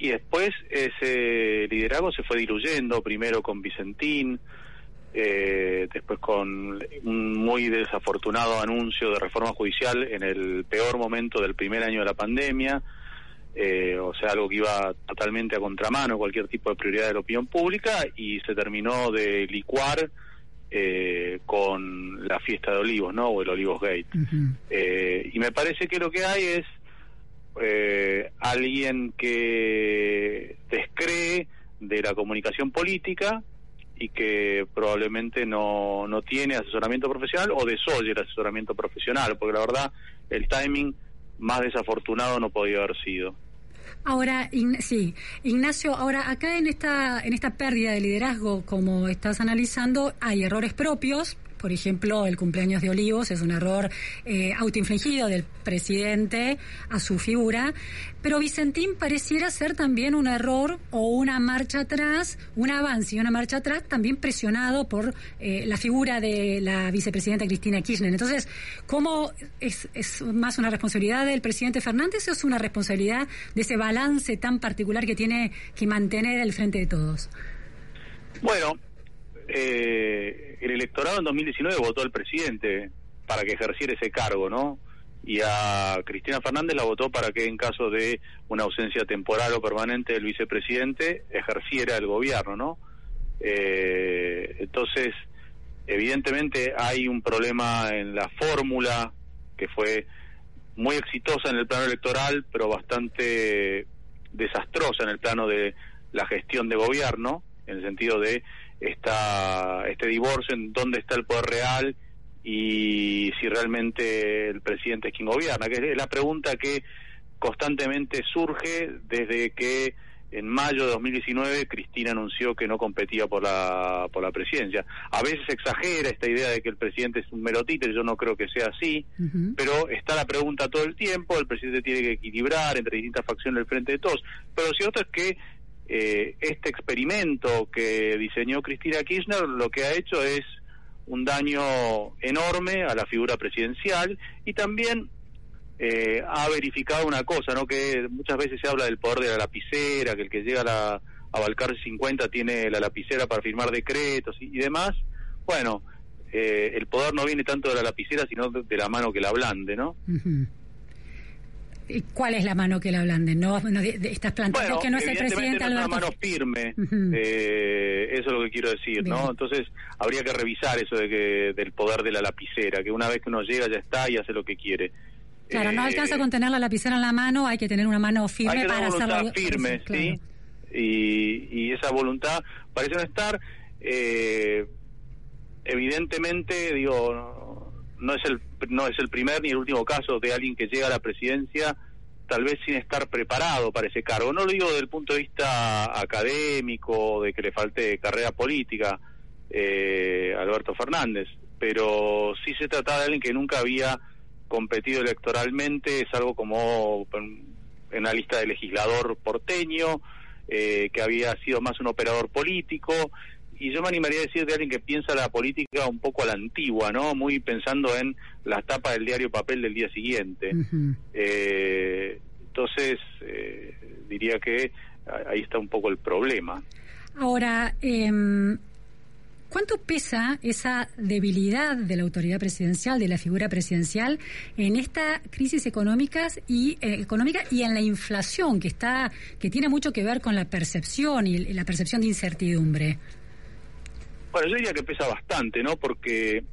y después ese liderazgo se fue diluyendo, primero con Vicentín, eh, después con un muy desafortunado anuncio de reforma judicial en el peor momento del primer año de la pandemia, eh, o sea, algo que iba totalmente a contramano cualquier tipo de prioridad de la opinión pública y se terminó de licuar eh, con la fiesta de olivos, ¿no? O el Olivos Gate. Eh, y me parece que lo que hay es eh, alguien que descree de la comunicación política y que probablemente no, no tiene asesoramiento profesional o desoye el asesoramiento profesional, porque la verdad el timing más desafortunado no podía haber sido. Ahora, sí, Ignacio, ahora acá en esta, en esta pérdida de liderazgo, como estás analizando, hay errores propios, por ejemplo, el cumpleaños de Olivos es un error eh, autoinfligido del presidente a su figura, pero Vicentín pareciera ser también un error o una marcha atrás, un avance y una marcha atrás también presionado por eh, la figura de la vicepresidenta Cristina Kirchner. Entonces, ¿cómo es, es más una responsabilidad del presidente Fernández o es una responsabilidad de ese balance tan particular que tiene que mantener el frente de todos? Bueno, eh, el electorado en 2019 votó al presidente para que ejerciera ese cargo, ¿no? Y a Cristina Fernández la votó para que en caso de una ausencia temporal o permanente del vicepresidente ejerciera el gobierno, ¿no? Eh, entonces, evidentemente hay un problema en la fórmula que fue muy exitosa en el plano electoral, pero bastante desastrosa en el plano de la gestión de gobierno, en el sentido de esta, este divorcio en dónde está el poder real y si realmente el presidente es quien gobierna, que es la pregunta que constantemente surge desde que en mayo de 2019 Cristina anunció que no competía por la por la presidencia. A veces exagera esta idea de que el presidente es un mero títere, yo no creo que sea así, pero está la pregunta todo el tiempo, el presidente tiene que equilibrar entre distintas facciones del frente de todos, pero lo cierto es que eh, este experimento que diseñó Cristina Kirchner lo que ha hecho es un daño enorme a la figura presidencial y también eh, ha verificado una cosa, ¿no? Que muchas veces se habla del poder de la lapicera, que el que llega a, la, a Balcarce 50 tiene la lapicera para firmar decretos y, demás. Bueno, eh, el poder no viene tanto de la lapicera, sino de, la mano que la blande, ¿no? ¿Y ¿Cuál es la mano que la ablande? No, no de- de- estás planteando Bueno, que no es el presidente no es una Alberto. mano firme, Ujú. eh, eso es lo que quiero decir, Bien. ¿no? Entonces habría que revisar eso de que del poder de la lapicera, que una vez que uno llega ya está y hace lo que quiere. Claro, no Eh, alcanza con tener la lapicera en la mano, hay que tener una mano firme hay que para tener voluntad hacerlo. firme, claro. ¿sí? Y, y esa voluntad parece no estar. eh, evidentemente, digo, no, es el no es el primer ni el último caso de alguien que llega a la presidencia tal vez sin estar preparado para ese cargo. No lo digo desde el punto de vista académico, de que le falte carrera política eh, Alberto Fernández, pero sí se trata de alguien que nunca había competido electoralmente, es algo como en la lista de legislador porteño, eh, que había sido más un operador político, y yo me animaría a decir de alguien que piensa la política un poco a la antigua, ¿no? Muy pensando en las tapas del diario papel del día siguiente. Eh, entonces, eh, diría que ahí está un poco el problema. Ahora, em, ¿cuánto pesa esa debilidad de la autoridad presidencial, de la figura presidencial, en esta crisis económicas y eh, económica y en la inflación que está, que tiene mucho que ver con la percepción y la percepción de incertidumbre? Bueno, yo diría que pesa bastante, ¿no? Porque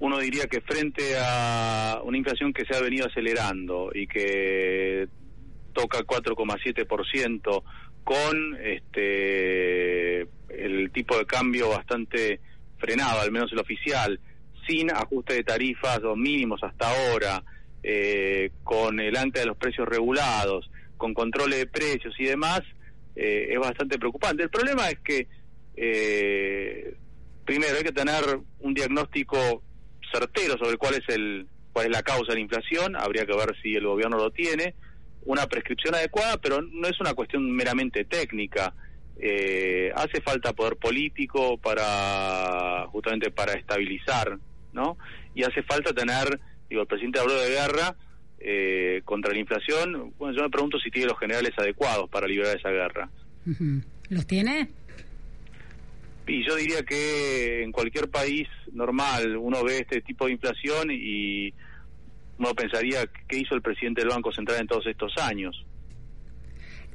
uno diría que frente a una inflación que se ha venido acelerando y que toca 4,7% con este el tipo de cambio bastante frenado, al menos el oficial, sin ajuste de tarifas o mínimos hasta ahora, eh, con el ancla de los precios regulados, con controles de precios y demás, eh, es bastante preocupante. El problema es que eh, primero hay que tener un diagnóstico certero sobre cuál es el cuál es la causa de la inflación, habría que ver si el gobierno lo tiene, una prescripción adecuada, pero no es una cuestión meramente técnica. Eh, hace falta poder político para justamente para estabilizar, ¿no? Y hace falta tener, digo, el presidente habló de guerra eh, contra la inflación. Bueno, yo me pregunto si tiene los generales adecuados para librar esa guerra. ¿Los tiene? Y yo diría que en cualquier país normal uno ve este tipo de inflación y uno pensaría qué hizo el presidente del Banco Central en todos estos años.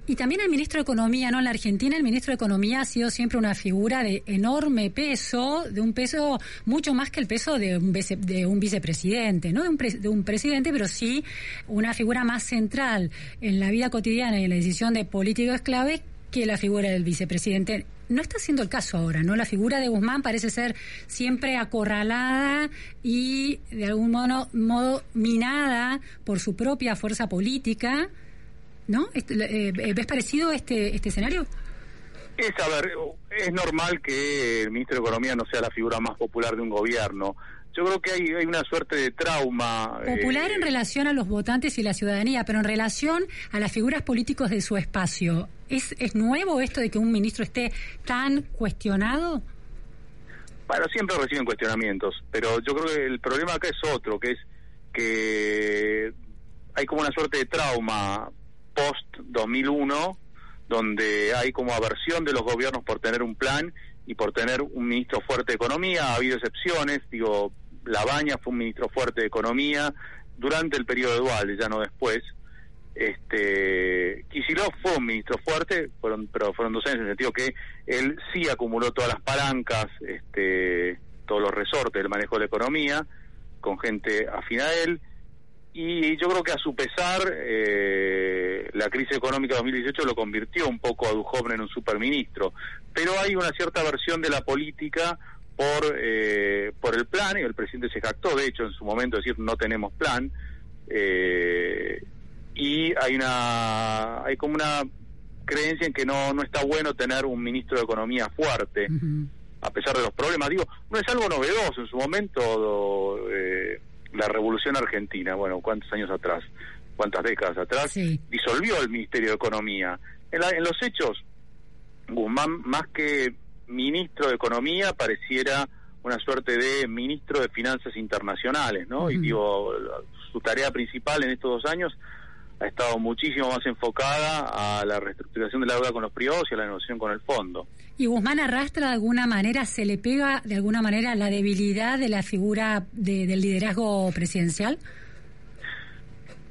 Y también el ministro de Economía, ¿no? En la Argentina el ministro de Economía ha sido siempre una figura de enorme peso, de un peso mucho más que el peso de un, de un vicepresidente, ¿no? De un, de un presidente, pero sí una figura más central en la vida cotidiana y en la decisión de políticos clave que la figura del vicepresidente. No está siendo el caso ahora, ¿no? La figura de Guzmán parece ser siempre acorralada y de algún modo, minada por su propia fuerza política. ¿No? Este, eh, ¿Ves parecido este, este escenario? Es, a ver, es normal que el ministro de Economía no sea la figura más popular de un gobierno. Yo creo que hay, hay una suerte de trauma. Popular eh, en relación a los votantes y la ciudadanía, pero en relación a las figuras políticos de su espacio. ¿Es, ¿Es nuevo esto de que un ministro esté tan cuestionado? Bueno, siempre reciben cuestionamientos, pero yo creo que el problema acá es otro, que es que hay como una suerte de trauma post-2001, donde hay como aversión de los gobiernos por tener un plan y por tener un ministro fuerte de economía. Ha habido excepciones, digo, Labaña fue un ministro fuerte de economía durante el periodo de Dual, ya no después. Este, Kicillof fue un ministro fuerte, fueron, pero fueron dos años en el sentido que él sí acumuló todas las palancas, este, todos los resortes del manejo de la economía, con gente afín a él, y yo creo que a su pesar eh, la crisis económica de 2018 lo convirtió un poco a Duhovne en un superministro, pero hay una cierta versión de la política por, eh, por el plan, y el presidente se jactó, de hecho, en su momento, decir no tenemos plan, eh, y hay una hay como una creencia en que no no está bueno tener un ministro de economía fuerte a pesar de los problemas. Digo no es algo novedoso en su momento eh, la revolución argentina bueno cuántos años atrás cuántas décadas atrás disolvió el ministerio de economía. En, la- en los hechos Guzmán más que ministro de economía pareciera una suerte de ministro de finanzas internacionales no y digo su tarea principal en estos dos años ha estado muchísimo más enfocada a la reestructuración de la deuda con los privados y a la negociación con el fondo. ¿Y Guzmán arrastra de alguna manera, se le pega de alguna manera la debilidad de la figura de- del liderazgo presidencial?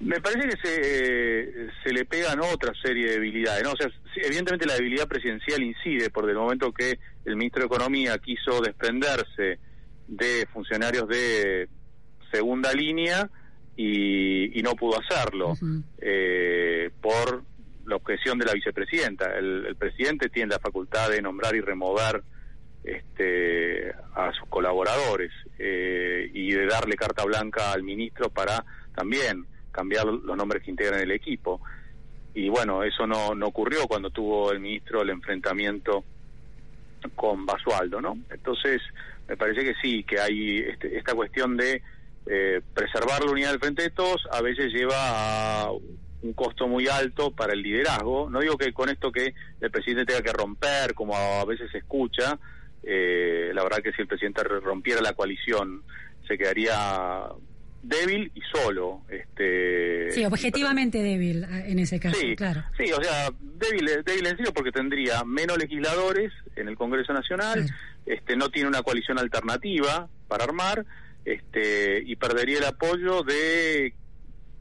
Me parece que se, se le pegan otra serie de debilidades. ¿no? O sea, evidentemente la debilidad presidencial incide por el momento que el ministro de Economía quiso desprenderse de funcionarios de segunda línea y, y no pudo hacerlo eh, por la objeción de la vicepresidenta. El, el presidente tiene la facultad de nombrar y remover este, a sus colaboradores eh, y de darle carta blanca al ministro para también cambiar los nombres que integran el equipo. Y bueno, eso no, no ocurrió cuando tuvo el ministro el enfrentamiento con Basualdo, ¿no? Entonces, me parece que sí, que hay este- esta cuestión de eh, preservar la unidad del frente de todos, a veces lleva a un costo muy alto para el liderazgo. No digo que con esto que el presidente tenga que romper, como a veces se escucha, eh, la verdad que si el presidente rompiera la coalición se quedaría débil y solo. Este, Sí, objetivamente débil eh, en ese caso, Sí, claro. sí, o sea, débil, débil en serio porque tendría menos legisladores en el Congreso Nacional, este, no tiene una coalición alternativa para armar, este, y perdería el apoyo de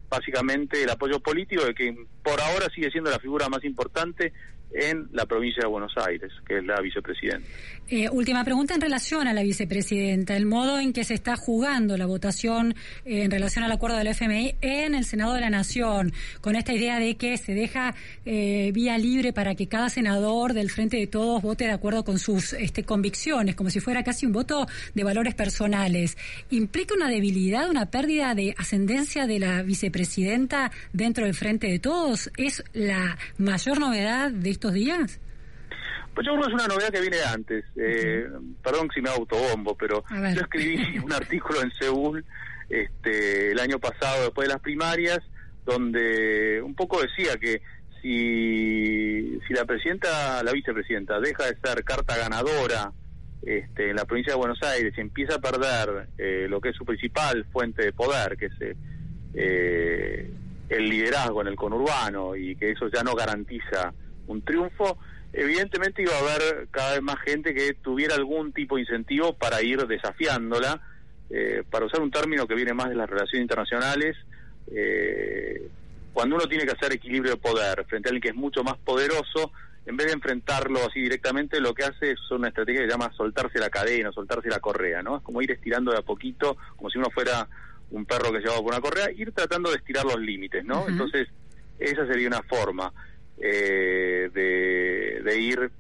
básicamente el apoyo político de que por ahora sigue siendo la figura más importante en la provincia de Buenos Aires, que es la vicepresidenta. Eh, última pregunta en relación a la vicepresidenta, el modo en que se está jugando la votación eh, en relación al acuerdo del FMI en el Senado de la Nación, con esta idea de que se deja eh, vía libre para que cada senador del Frente de Todos vote de acuerdo con sus este, convicciones, como si fuera casi un voto de valores personales. ¿Implica una debilidad, una pérdida de ascendencia de la vicepresidenta dentro del Frente de Todos? ¿Es la mayor novedad de estos días? Pues yo creo que es una novedad que viene antes. Eh, Perdón si me autobombo, pero yo escribí un artículo en Seúl este, el año pasado, después de las primarias, donde un poco decía que si, si la presidenta, la vicepresidenta, deja de ser carta ganadora este, en la provincia de Buenos Aires y empieza a perder eh, lo que es su principal fuente de poder, que es eh, eh, el liderazgo en el conurbano, y que eso ya no garantiza un triunfo, evidentemente iba a haber cada vez más gente que tuviera algún tipo de incentivo para ir desafiándola, eh, para usar un término que viene más de las relaciones internacionales, eh, cuando uno tiene que hacer equilibrio de poder frente a alguien que es mucho más poderoso, en vez de enfrentarlo así directamente, lo que hace es una estrategia que se llama soltarse la cadena, soltarse la correa, ¿no? Es como ir estirando de a poquito, como si uno fuera un perro que llevaba por una correa, ir tratando de estirar los límites, ¿no? Entonces, esa sería una forma eh, de, de ir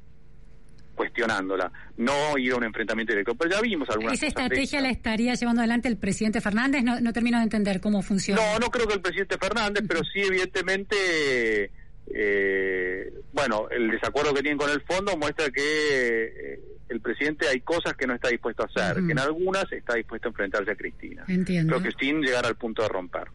cuestionándola, no ir a un enfrentamiento directo. Pero ya vimos algunas ¿Esa estrategia la estaría llevando adelante el presidente Fernández? No, no termino de entender cómo funciona. No, no creo que el presidente Fernández, pero sí evidentemente eh, bueno, el desacuerdo que tienen con el fondo muestra que eh, el presidente hay cosas que no está dispuesto a hacer, que en algunas está dispuesto a enfrentarse a Cristina. Entiendo. Pero que sin llegar al punto de romper.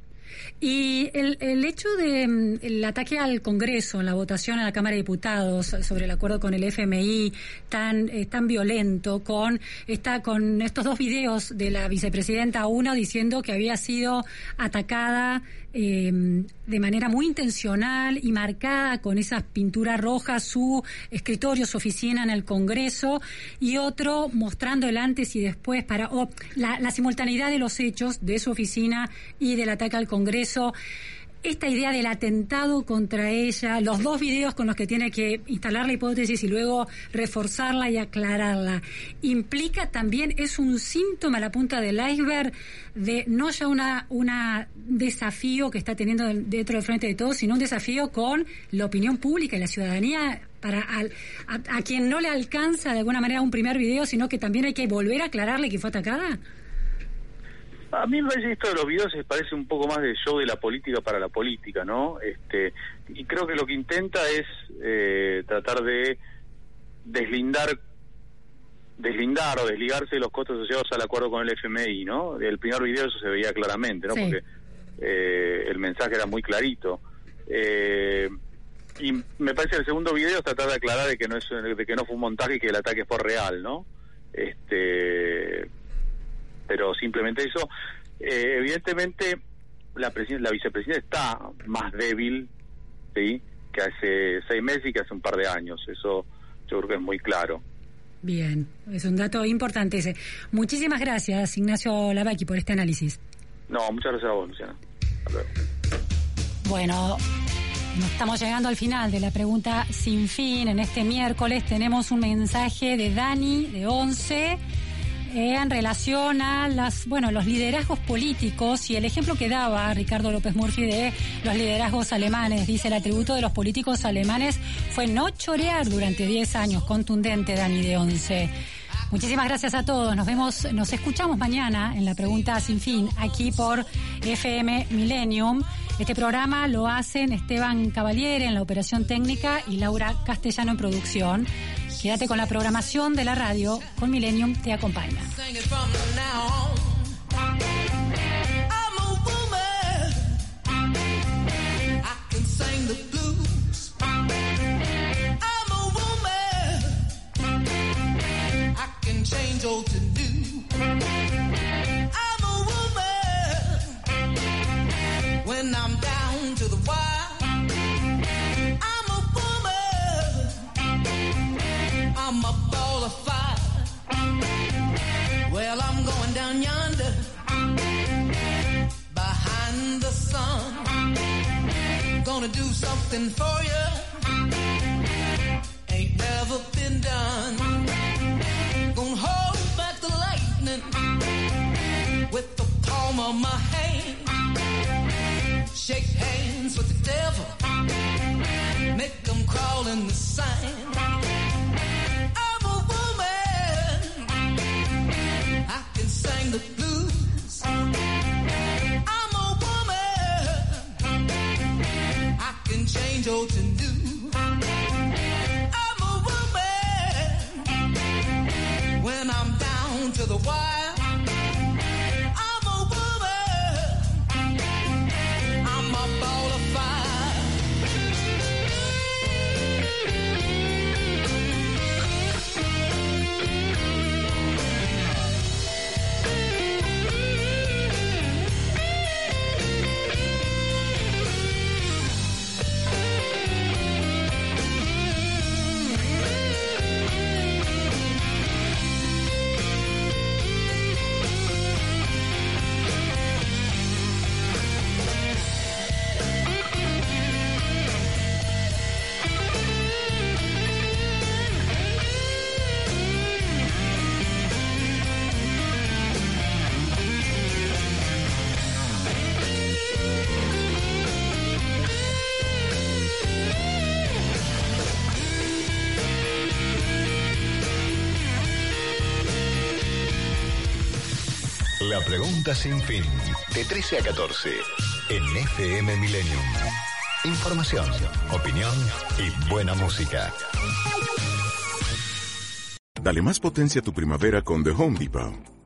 Y el, el hecho de mm, ataque al Congreso en la votación en la Cámara de Diputados sobre el acuerdo con el FMI tan eh, tan violento con esta con estos dos videos de la vicepresidenta uno diciendo que había sido atacada eh, de manera muy intencional y marcada con esas pinturas rojas su escritorio, su oficina en el Congreso y otro mostrando el antes y después para o la, la simultaneidad de los hechos de su oficina y del ataque al Congreso. Esta idea del atentado contra ella, los dos videos con los que tiene que instalar la hipótesis y luego reforzarla y aclararla, implica también, es un síntoma a la punta del iceberg de no ya una, una desafío que está teniendo dentro del frente de todos, sino un desafío con la opinión pública y la ciudadanía para al- a quien no le alcanza de alguna manera un primer video, sino que también hay que volver a aclararle que fue atacada. A mí me parece esto de los videos se parece un poco más de show de la política para la política, ¿no? Este, y creo que lo que intenta es eh, tratar de deslindar deslindar o desligarse de los costos asociados al acuerdo con el FMI, ¿no? El primer video eso se veía claramente, ¿no? Sí. Porque eh, el mensaje era muy clarito. Eh, y me parece que el segundo video es tratar de aclarar de que no es de que no fue un montaje y que el ataque fue real, ¿no? Este, pero simplemente eso. Eh, evidentemente, la, la vicepresidenta está más débil, ¿sí? Que hace seis meses y que hace un par de años. Eso yo creo que es muy claro. Bien, es un dato importante ese. Muchísimas gracias, Ignacio Lavaki, por este análisis. No, muchas gracias a vos, Luciana. Hasta luego. Bueno, estamos llegando al final de la pregunta sin fin. En este miércoles tenemos un mensaje de Dani, de 11, en relación a las, bueno, los liderazgos políticos y el ejemplo que daba Ricardo López Murphy de los liderazgos alemanes. Dice, el atributo de los políticos alemanes fue no chorear durante 10 años. Contundente, Dani, de 11. Muchísimas gracias a todos. Nos vemos, nos escuchamos mañana en la pregunta sin fin, aquí por FM Millennium. Este programa lo hacen Esteban Cavaliere en la operación técnica y Laura Castellano en producción. Quédate con la programación de la radio, con Millennium te acompaña. When I'm down I'm a ball of fire. Well, I'm going down yonder behind the sun. Gonna do something for you. Ain't never been done. Gonna hold back the lightning with the palm of my hand. Shake hands with the devil. Make 'em crawl in the sand. I sing the blues. I'm a woman. I can change old to new. I'm a woman. When I'm down to the wire. La pregunta sin fin. De 13 a 14. En FM Millennium. Información, opinión y buena música. Dale más potencia a tu primavera con The Home Depot.